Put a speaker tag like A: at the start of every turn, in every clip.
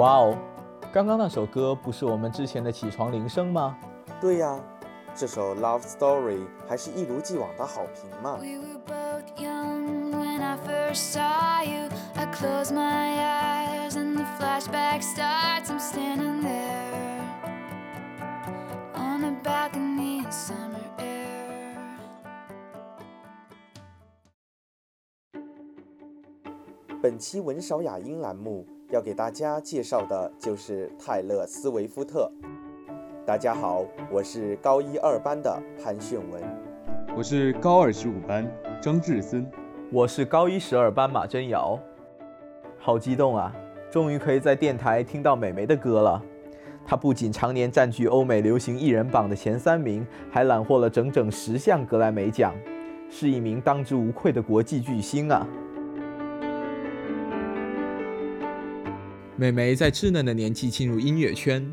A: 哇哦，刚刚那首歌不是我们之前的起床铃声吗？
B: 对呀，这首《Love Story》还是一如既往的好评嘛。本期文少雅音栏目要给大家介绍的就是泰勒·斯威夫特。大家好，我是高一二班的潘炫文，
C: 我是高二十五班张志森，
A: 我是高一十二班马真瑶。好激动啊！终于可以在电台听到美眉的歌了。她不仅常年占据欧美流行艺人榜的前三名，还揽获了整整十项格莱美奖，是一名当之无愧的国际巨星啊！美眉在稚嫩的年纪进入音乐圈，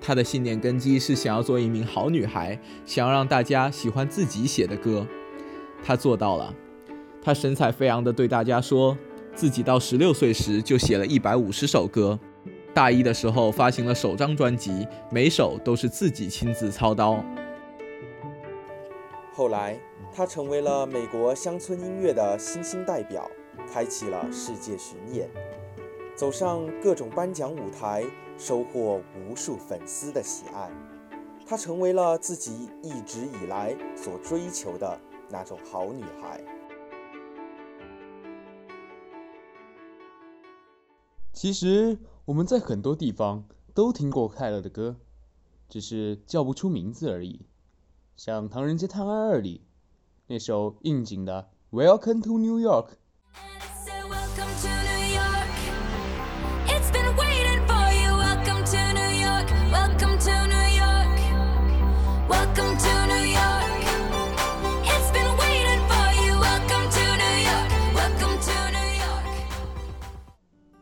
A: 她的信念根基是想要做一名好女孩，想要让大家喜欢自己写的歌。她做到了。她神采飞扬地对大家说，自己到十六岁时就写了一百五十首歌，大一的时候发行了首张专辑，每首都是自己亲自操刀。
B: 后来，她成为了美国乡村音乐的新兴代表，开启了世界巡演。走上各种颁奖舞台，收获无数粉丝的喜爱，她成为了自己一直以来所追求的那种好女孩。
C: 其实我们在很多地方都听过泰勒的歌，只是叫不出名字而已。像《唐人街探案二》里那首应景的《Welcome to New York》。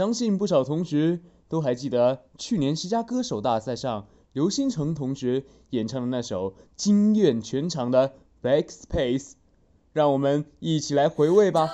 C: 相信不少同学都还记得去年十佳歌手大赛上，刘星成同学演唱的那首惊艳全场的《Backspace》，让我们一起来回味吧。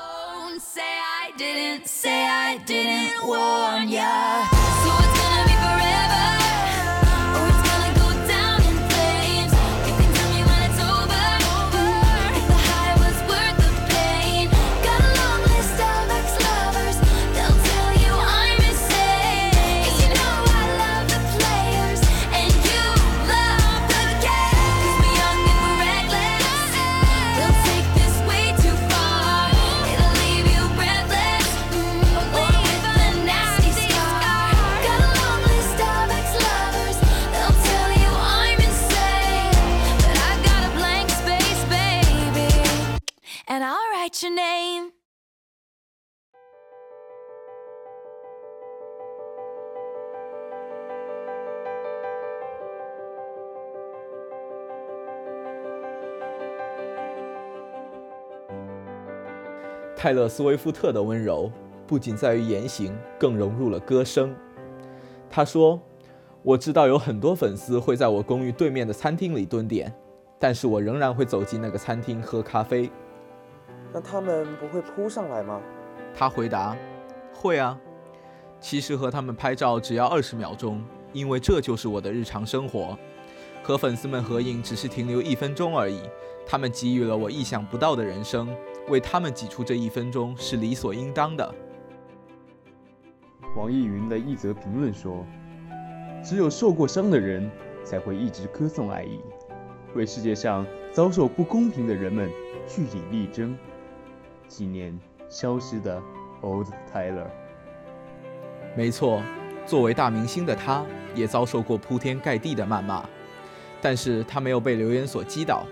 A: 泰勒·斯威夫特的温柔不仅在于言行，更融入了歌声。他说：“我知道有很多粉丝会在我公寓对面的餐厅里蹲点，但是我仍然会走进那个餐厅喝咖啡。
B: 那他们不会扑上来吗？”
A: 他回答：“会啊。其实和他们拍照只要二十秒钟，因为这就是我的日常生活。和粉丝们合影只是停留一分钟而已。他们给予了我意想不到的人生。”为他们挤出这一分钟是理所应当的。
C: 网易云的一则评论说：“只有受过伤的人才会一直歌颂爱意，为世界上遭受不公平的人们据理力争，纪念消失的 Old Tyler。”
A: 没错，作为大明星的他，也遭受过铺天盖地的谩骂，但是他没有被流言所击倒，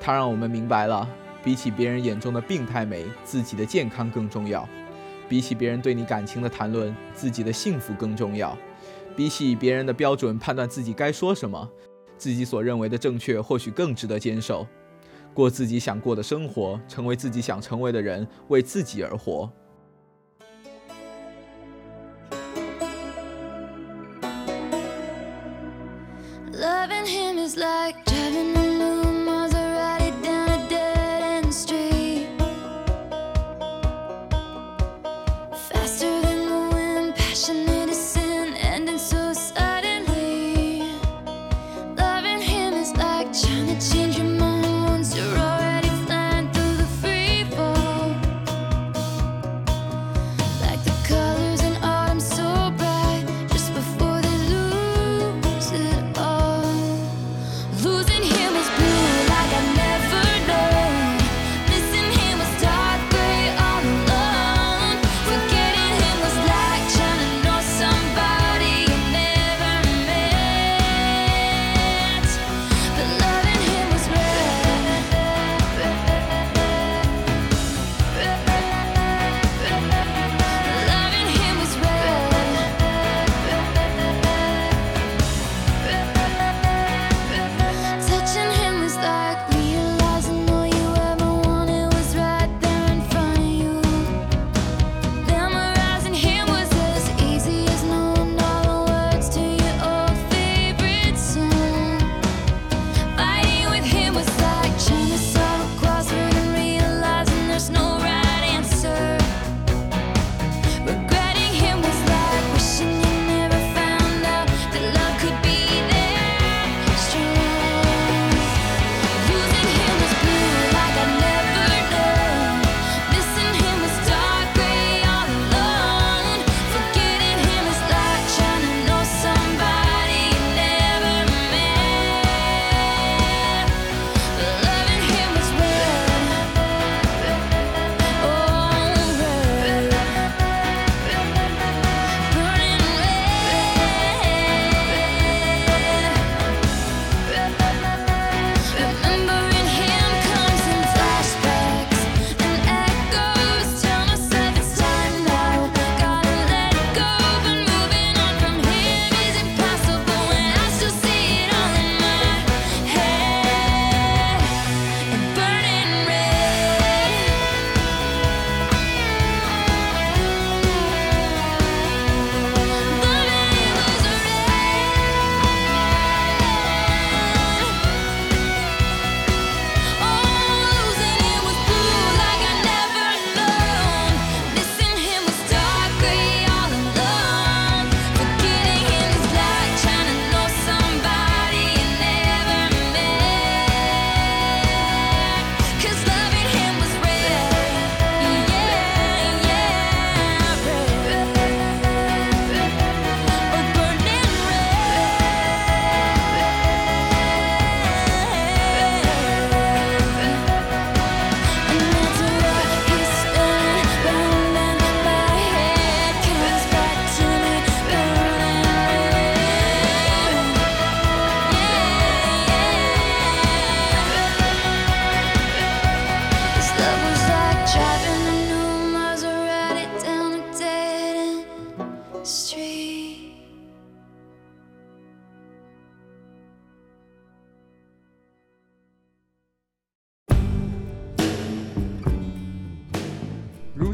A: 他让我们明白了。比起别人眼中的病态美，自己的健康更重要。比起别人对你感情的谈论，自己的幸福更重要。比起别人的标准判断自己该说什么，自己所认为的正确或许更值得坚守。过自己想过的生活，成为自己想成为的人，为自己而活。
C: Loving him is like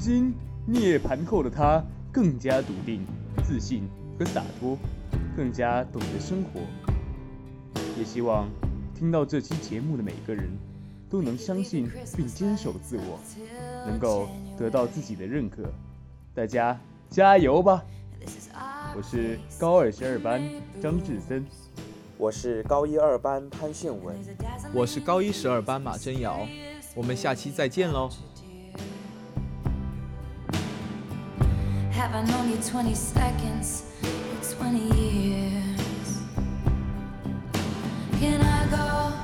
D: 今涅槃后的他更加笃定、自信和洒脱，更加懂得生活。也希望听到这期节目的每个人都能相信并坚守自我，能够得到自己的认可。大家加油吧！我是高二十二班张志森。
B: 我是高一二班潘炫文。
A: 我是高一十二班马真瑶，我们下期再见喽。
C: Have I known you 20 seconds or 20 years? Can I go